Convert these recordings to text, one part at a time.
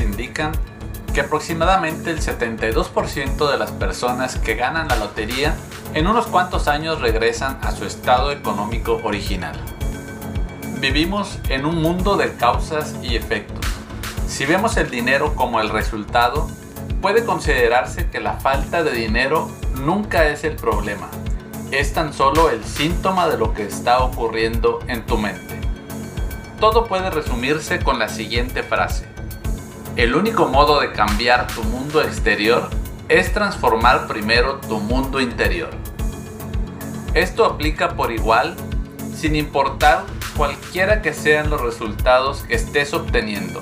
indican que aproximadamente el 72% de las personas que ganan la lotería en unos cuantos años regresan a su estado económico original. Vivimos en un mundo de causas y efectos. Si vemos el dinero como el resultado, puede considerarse que la falta de dinero nunca es el problema, es tan solo el síntoma de lo que está ocurriendo en tu mente. Todo puede resumirse con la siguiente frase. El único modo de cambiar tu mundo exterior es transformar primero tu mundo interior. Esto aplica por igual sin importar cualquiera que sean los resultados que estés obteniendo,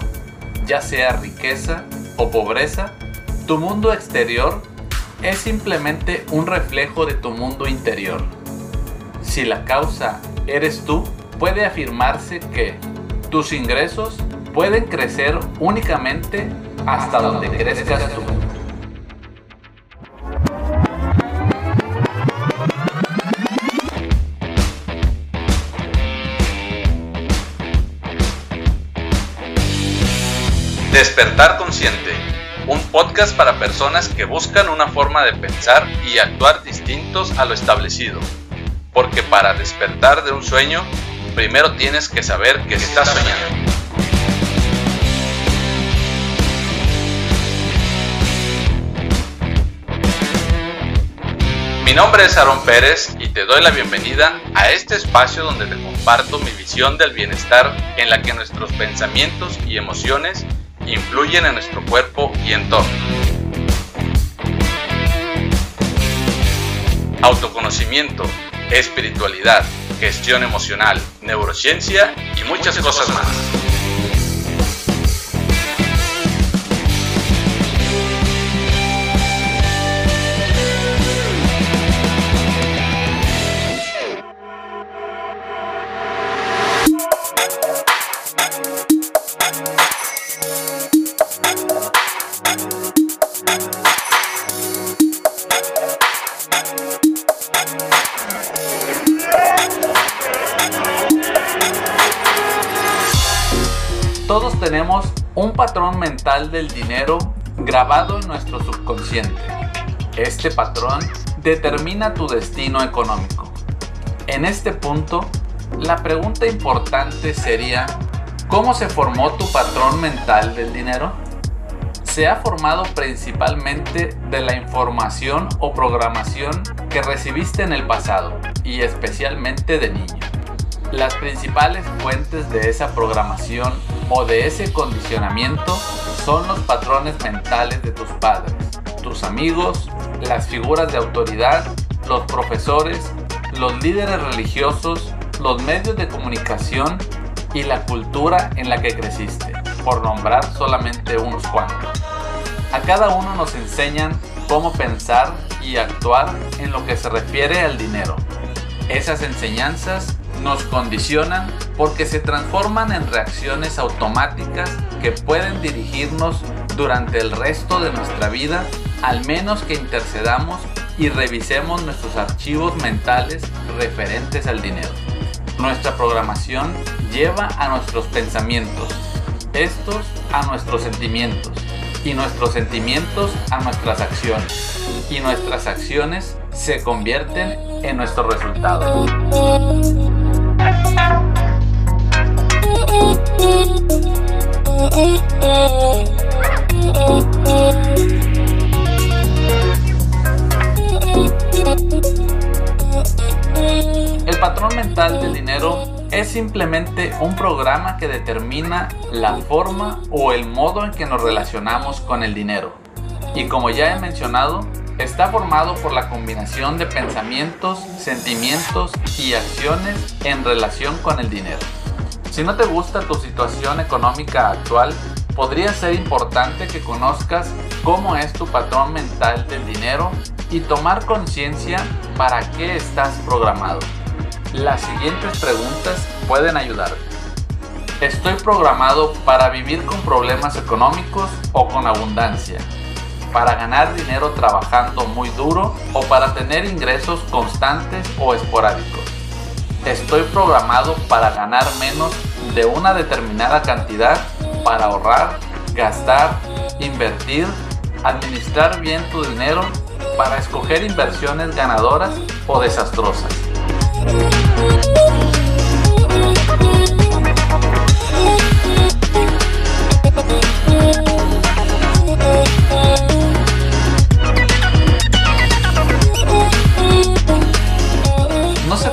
ya sea riqueza o pobreza, tu mundo exterior es simplemente un reflejo de tu mundo interior. Si la causa eres tú, puede afirmarse que tus ingresos pueden crecer únicamente hasta donde crezcas tú. Despertar Consciente, un podcast para personas que buscan una forma de pensar y actuar distintos a lo establecido. Porque para despertar de un sueño, primero tienes que saber que estás soñando. Mi nombre es Aaron Pérez y te doy la bienvenida a este espacio donde te comparto mi visión del bienestar en la que nuestros pensamientos y emociones influyen en nuestro cuerpo y entorno. Autoconocimiento, espiritualidad, gestión emocional, neurociencia y muchas cosas más. Patrón mental del dinero grabado en nuestro subconsciente. Este patrón determina tu destino económico. En este punto, la pregunta importante sería, ¿cómo se formó tu patrón mental del dinero? Se ha formado principalmente de la información o programación que recibiste en el pasado y especialmente de niño. Las principales fuentes de esa programación o de ese condicionamiento son los patrones mentales de tus padres, tus amigos, las figuras de autoridad, los profesores, los líderes religiosos, los medios de comunicación y la cultura en la que creciste, por nombrar solamente unos cuantos. A cada uno nos enseñan cómo pensar y actuar en lo que se refiere al dinero. Esas enseñanzas nos condicionan porque se transforman en reacciones automáticas que pueden dirigirnos durante el resto de nuestra vida, al menos que intercedamos y revisemos nuestros archivos mentales referentes al dinero. Nuestra programación lleva a nuestros pensamientos, estos a nuestros sentimientos y nuestros sentimientos a nuestras acciones y nuestras acciones se convierten en nuestros resultados. El patrón mental del dinero es simplemente un programa que determina la forma o el modo en que nos relacionamos con el dinero. Y como ya he mencionado, está formado por la combinación de pensamientos, sentimientos y acciones en relación con el dinero. Si no te gusta tu situación económica actual, podría ser importante que conozcas cómo es tu patrón mental del dinero y tomar conciencia para qué estás programado. Las siguientes preguntas pueden ayudarte. ¿Estoy programado para vivir con problemas económicos o con abundancia? ¿Para ganar dinero trabajando muy duro o para tener ingresos constantes o esporádicos? Estoy programado para ganar menos de una determinada cantidad para ahorrar, gastar, invertir, administrar bien tu dinero para escoger inversiones ganadoras o desastrosas.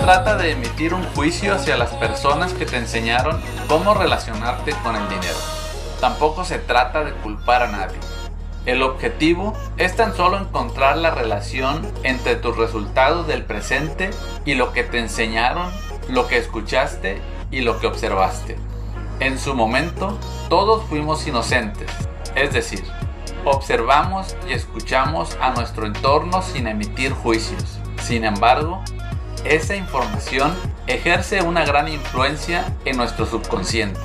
Trata de emitir un juicio hacia las personas que te enseñaron cómo relacionarte con el dinero. Tampoco se trata de culpar a nadie. El objetivo es tan solo encontrar la relación entre tus resultados del presente y lo que te enseñaron, lo que escuchaste y lo que observaste. En su momento, todos fuimos inocentes, es decir, observamos y escuchamos a nuestro entorno sin emitir juicios. Sin embargo, esa información ejerce una gran influencia en nuestro subconsciente.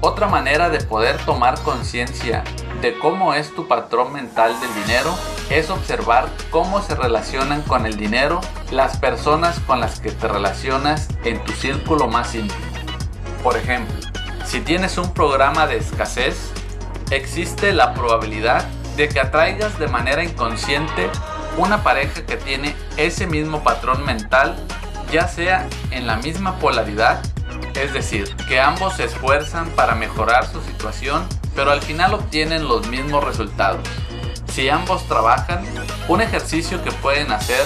Otra manera de poder tomar conciencia de cómo es tu patrón mental del dinero es observar cómo se relacionan con el dinero las personas con las que te relacionas en tu círculo más íntimo. Por ejemplo, si tienes un programa de escasez, existe la probabilidad de que atraigas de manera inconsciente una pareja que tiene ese mismo patrón mental, ya sea en la misma polaridad, es decir, que ambos se esfuerzan para mejorar su situación pero al final obtienen los mismos resultados. Si ambos trabajan, un ejercicio que pueden hacer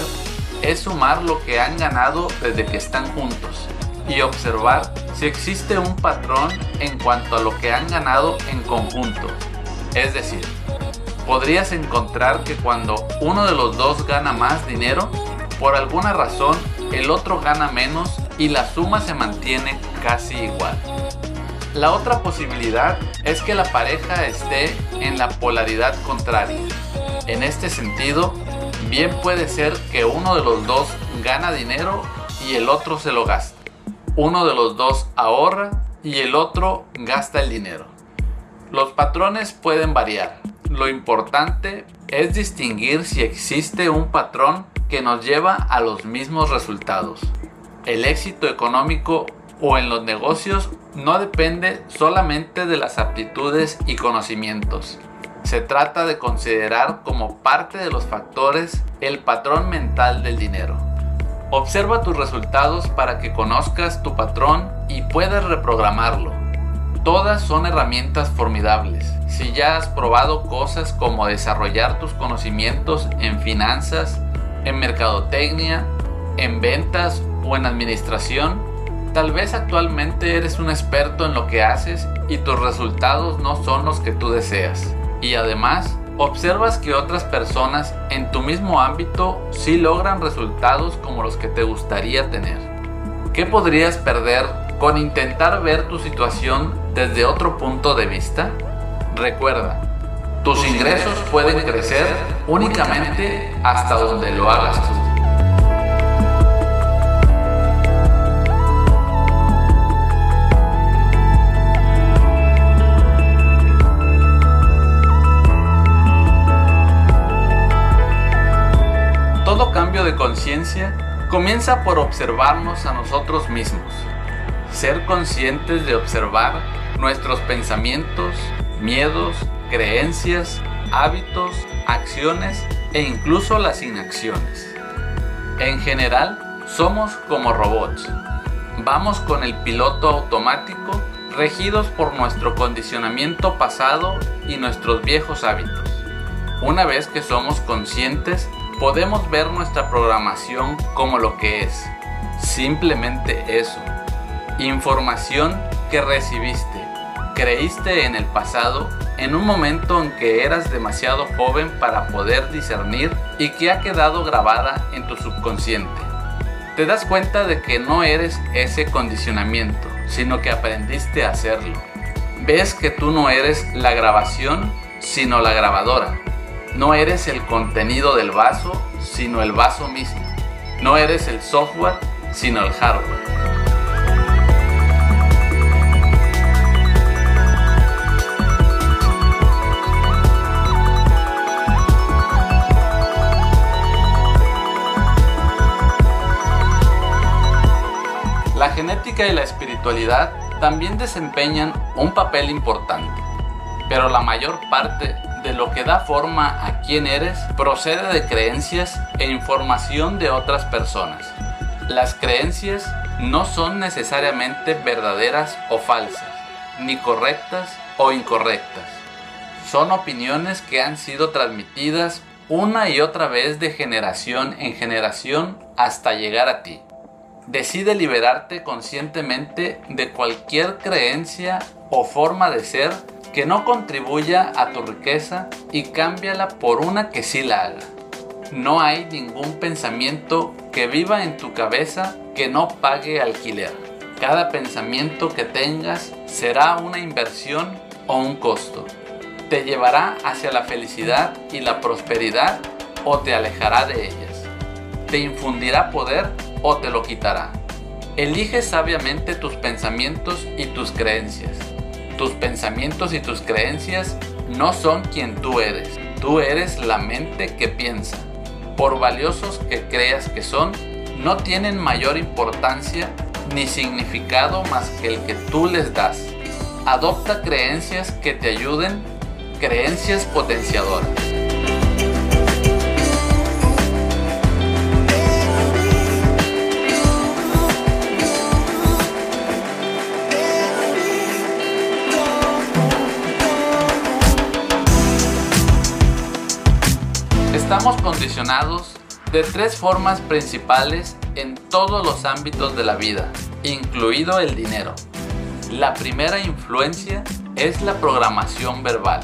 es sumar lo que han ganado desde que están juntos y observar si existe un patrón en cuanto a lo que han ganado en conjunto. Es decir, podrías encontrar que cuando uno de los dos gana más dinero, por alguna razón el otro gana menos y la suma se mantiene casi igual. La otra posibilidad es que la pareja esté en la polaridad contraria. En este sentido, bien puede ser que uno de los dos gana dinero y el otro se lo gasta. Uno de los dos ahorra y el otro gasta el dinero. Los patrones pueden variar. Lo importante es distinguir si existe un patrón que nos lleva a los mismos resultados. El éxito económico o en los negocios no depende solamente de las aptitudes y conocimientos. Se trata de considerar como parte de los factores el patrón mental del dinero. Observa tus resultados para que conozcas tu patrón y puedas reprogramarlo. Todas son herramientas formidables. Si ya has probado cosas como desarrollar tus conocimientos en finanzas, en mercadotecnia, en ventas o en administración, Tal vez actualmente eres un experto en lo que haces y tus resultados no son los que tú deseas. Y además, observas que otras personas en tu mismo ámbito sí logran resultados como los que te gustaría tener. ¿Qué podrías perder con intentar ver tu situación desde otro punto de vista? Recuerda, tus ingresos pueden crecer únicamente hasta donde lo hagas tú. de conciencia comienza por observarnos a nosotros mismos. Ser conscientes de observar nuestros pensamientos, miedos, creencias, hábitos, acciones e incluso las inacciones. En general, somos como robots. Vamos con el piloto automático regidos por nuestro condicionamiento pasado y nuestros viejos hábitos. Una vez que somos conscientes podemos ver nuestra programación como lo que es. Simplemente eso. Información que recibiste, creíste en el pasado en un momento en que eras demasiado joven para poder discernir y que ha quedado grabada en tu subconsciente. Te das cuenta de que no eres ese condicionamiento, sino que aprendiste a hacerlo. Ves que tú no eres la grabación, sino la grabadora. No eres el contenido del vaso, sino el vaso mismo. No eres el software, sino el hardware. Genética y la espiritualidad también desempeñan un papel importante. pero la mayor parte de lo que da forma a quién eres procede de creencias e información de otras personas. Las creencias no son necesariamente verdaderas o falsas, ni correctas o incorrectas. Son opiniones que han sido transmitidas una y otra vez de generación en generación hasta llegar a ti. Decide liberarte conscientemente de cualquier creencia o forma de ser que no contribuya a tu riqueza y cámbiala por una que sí la haga. No hay ningún pensamiento que viva en tu cabeza que no pague alquiler. Cada pensamiento que tengas será una inversión o un costo. Te llevará hacia la felicidad y la prosperidad o te alejará de ellas. Te infundirá poder o te lo quitará. Elige sabiamente tus pensamientos y tus creencias. Tus pensamientos y tus creencias no son quien tú eres. Tú eres la mente que piensa. Por valiosos que creas que son, no tienen mayor importancia ni significado más que el que tú les das. Adopta creencias que te ayuden, creencias potenciadoras. Estamos condicionados de tres formas principales en todos los ámbitos de la vida, incluido el dinero. La primera influencia es la programación verbal.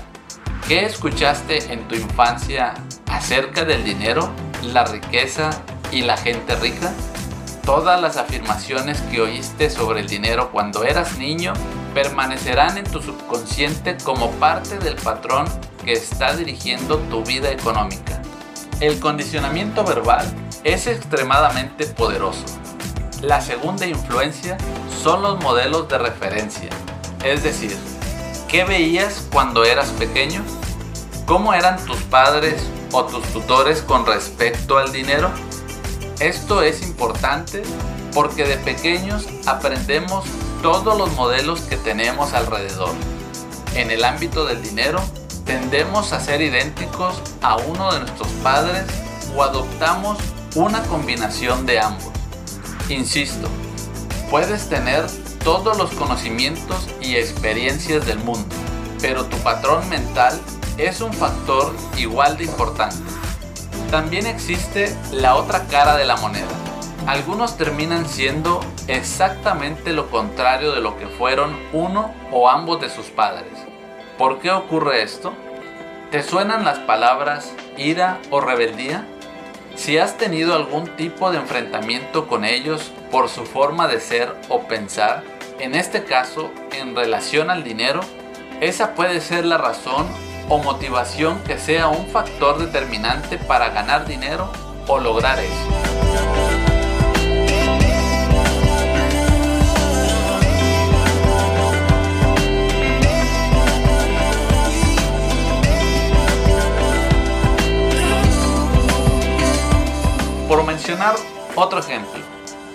¿Qué escuchaste en tu infancia acerca del dinero, la riqueza y la gente rica? Todas las afirmaciones que oíste sobre el dinero cuando eras niño permanecerán en tu subconsciente como parte del patrón que está dirigiendo tu vida económica. El condicionamiento verbal es extremadamente poderoso. La segunda influencia son los modelos de referencia, es decir, ¿qué veías cuando eras pequeño? ¿Cómo eran tus padres o tus tutores con respecto al dinero? Esto es importante porque de pequeños aprendemos todos los modelos que tenemos alrededor. En el ámbito del dinero, tendemos a ser idénticos a uno de nuestros padres o adoptamos una combinación de ambos. Insisto, puedes tener todos los conocimientos y experiencias del mundo, pero tu patrón mental es un factor igual de importante. También existe la otra cara de la moneda. Algunos terminan siendo exactamente lo contrario de lo que fueron uno o ambos de sus padres. ¿Por qué ocurre esto? ¿Te suenan las palabras ira o rebeldía? Si has tenido algún tipo de enfrentamiento con ellos por su forma de ser o pensar, en este caso en relación al dinero, esa puede ser la razón o motivación que sea un factor determinante para ganar dinero o lograr eso. Otro ejemplo,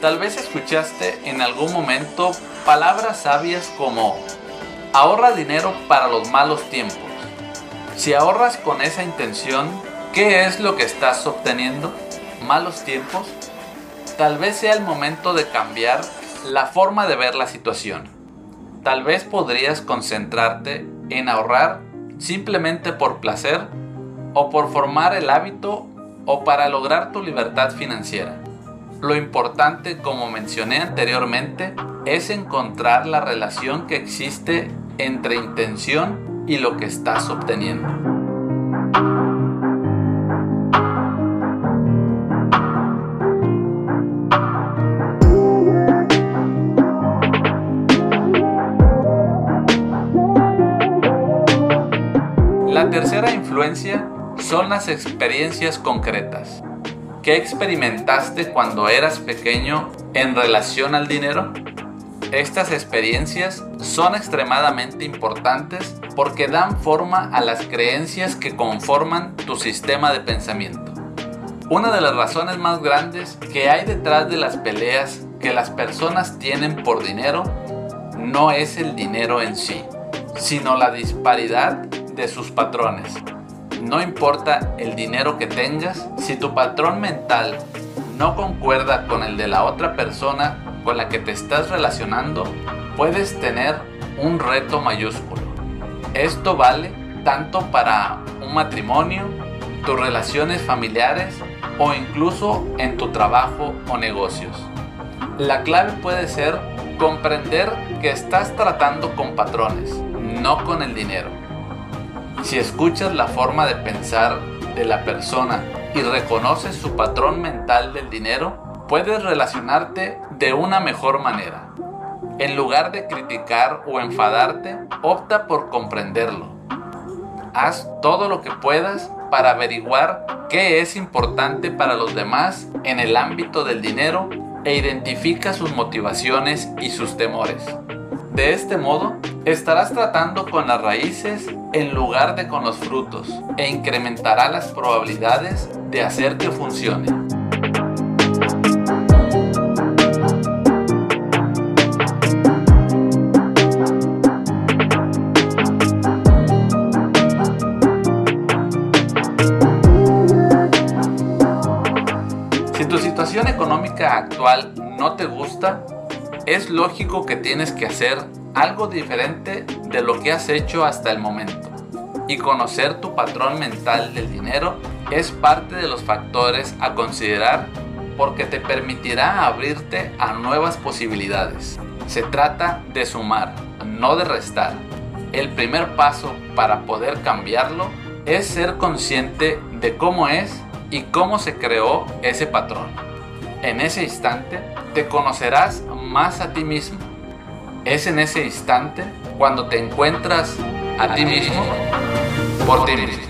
tal vez escuchaste en algún momento palabras sabias como ahorra dinero para los malos tiempos. Si ahorras con esa intención, ¿qué es lo que estás obteniendo? ¿Malos tiempos? Tal vez sea el momento de cambiar la forma de ver la situación. Tal vez podrías concentrarte en ahorrar simplemente por placer o por formar el hábito o para lograr tu libertad financiera. Lo importante, como mencioné anteriormente, es encontrar la relación que existe entre intención y lo que estás obteniendo. La tercera influencia son las experiencias concretas. ¿Qué experimentaste cuando eras pequeño en relación al dinero? Estas experiencias son extremadamente importantes porque dan forma a las creencias que conforman tu sistema de pensamiento. Una de las razones más grandes que hay detrás de las peleas que las personas tienen por dinero no es el dinero en sí, sino la disparidad de sus patrones. No importa el dinero que tengas, si tu patrón mental no concuerda con el de la otra persona con la que te estás relacionando, puedes tener un reto mayúsculo. Esto vale tanto para un matrimonio, tus relaciones familiares o incluso en tu trabajo o negocios. La clave puede ser comprender que estás tratando con patrones, no con el dinero. Si escuchas la forma de pensar de la persona y reconoces su patrón mental del dinero, puedes relacionarte de una mejor manera. En lugar de criticar o enfadarte, opta por comprenderlo. Haz todo lo que puedas para averiguar qué es importante para los demás en el ámbito del dinero e identifica sus motivaciones y sus temores. De este modo, estarás tratando con las raíces en lugar de con los frutos e incrementará las probabilidades de hacer que funcione. Si tu situación económica actual no te gusta, es lógico que tienes que hacer algo diferente de lo que has hecho hasta el momento. Y conocer tu patrón mental del dinero es parte de los factores a considerar porque te permitirá abrirte a nuevas posibilidades. Se trata de sumar, no de restar. El primer paso para poder cambiarlo es ser consciente de cómo es y cómo se creó ese patrón. En ese instante te conocerás más a ti mismo. Es en ese instante cuando te encuentras a ti mismo por ti mismo.